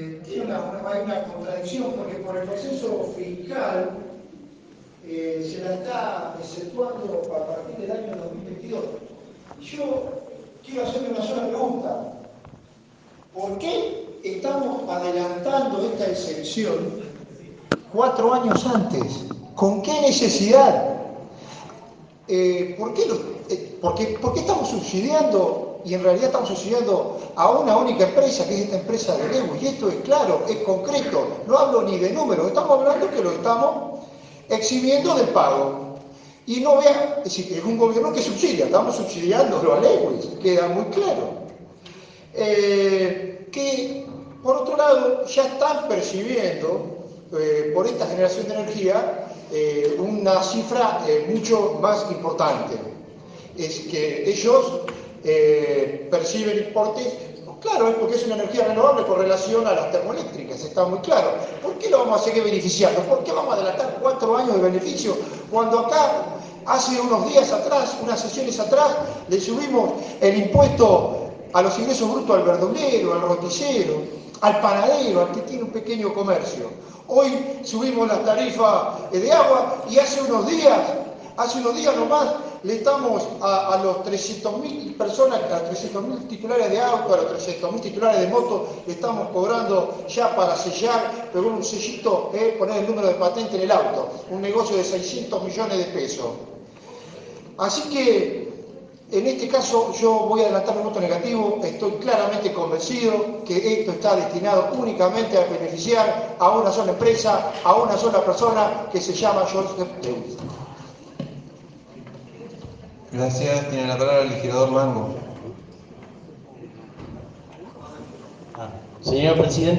Tiene una, una- hay una contradicción porque por el proceso fiscal eh, se la está exceptuando a partir del año 2022. Yo quiero hacerle una sola pregunta. ¿Por qué estamos adelantando esta excepción cuatro años antes? ¿Con qué necesidad? Eh, ¿por, qué los- eh, por qué estamos subsidiando y en realidad estamos subsidiando a una única empresa, que es esta empresa de Lewis? Y esto es claro, es concreto, no hablo ni de números, estamos hablando que lo estamos exhibiendo del pago. Y no vea, es decir, es un gobierno que subsidia, estamos subsidiándolo a Lewis, queda muy claro. Eh, que por otro lado ya están percibiendo eh, por esta generación de energía eh, una cifra mucho más importante. Es que ellos eh, perciben importes, claro, es porque es una energía renovable con relación a las termoeléctricas, está muy claro. ¿Por qué lo vamos a seguir beneficiando? ¿Por qué vamos a adelantar cuatro años de beneficio cuando acá hace unos días atrás, unas sesiones atrás, le subimos el impuesto a los ingresos brutos al verdulero, al roticero, al panadero, al que tiene un pequeño comercio. Hoy subimos la tarifa de agua y hace unos días, hace unos días nomás, le estamos a, a los 300.000 personas, a los 300.000 titulares de auto, a los 300.000 titulares de moto, le estamos cobrando ya para sellar, pero un sellito, eh, poner el número de patente en el auto, un negocio de 600 millones de pesos. Así que en este caso yo voy a adelantar un voto negativo, estoy claramente convencido que esto está destinado únicamente a beneficiar a una sola empresa, a una sola persona que se llama Joseph Lewis. Gracias. Tiene la palabra el legislador Mango. Señor presidente.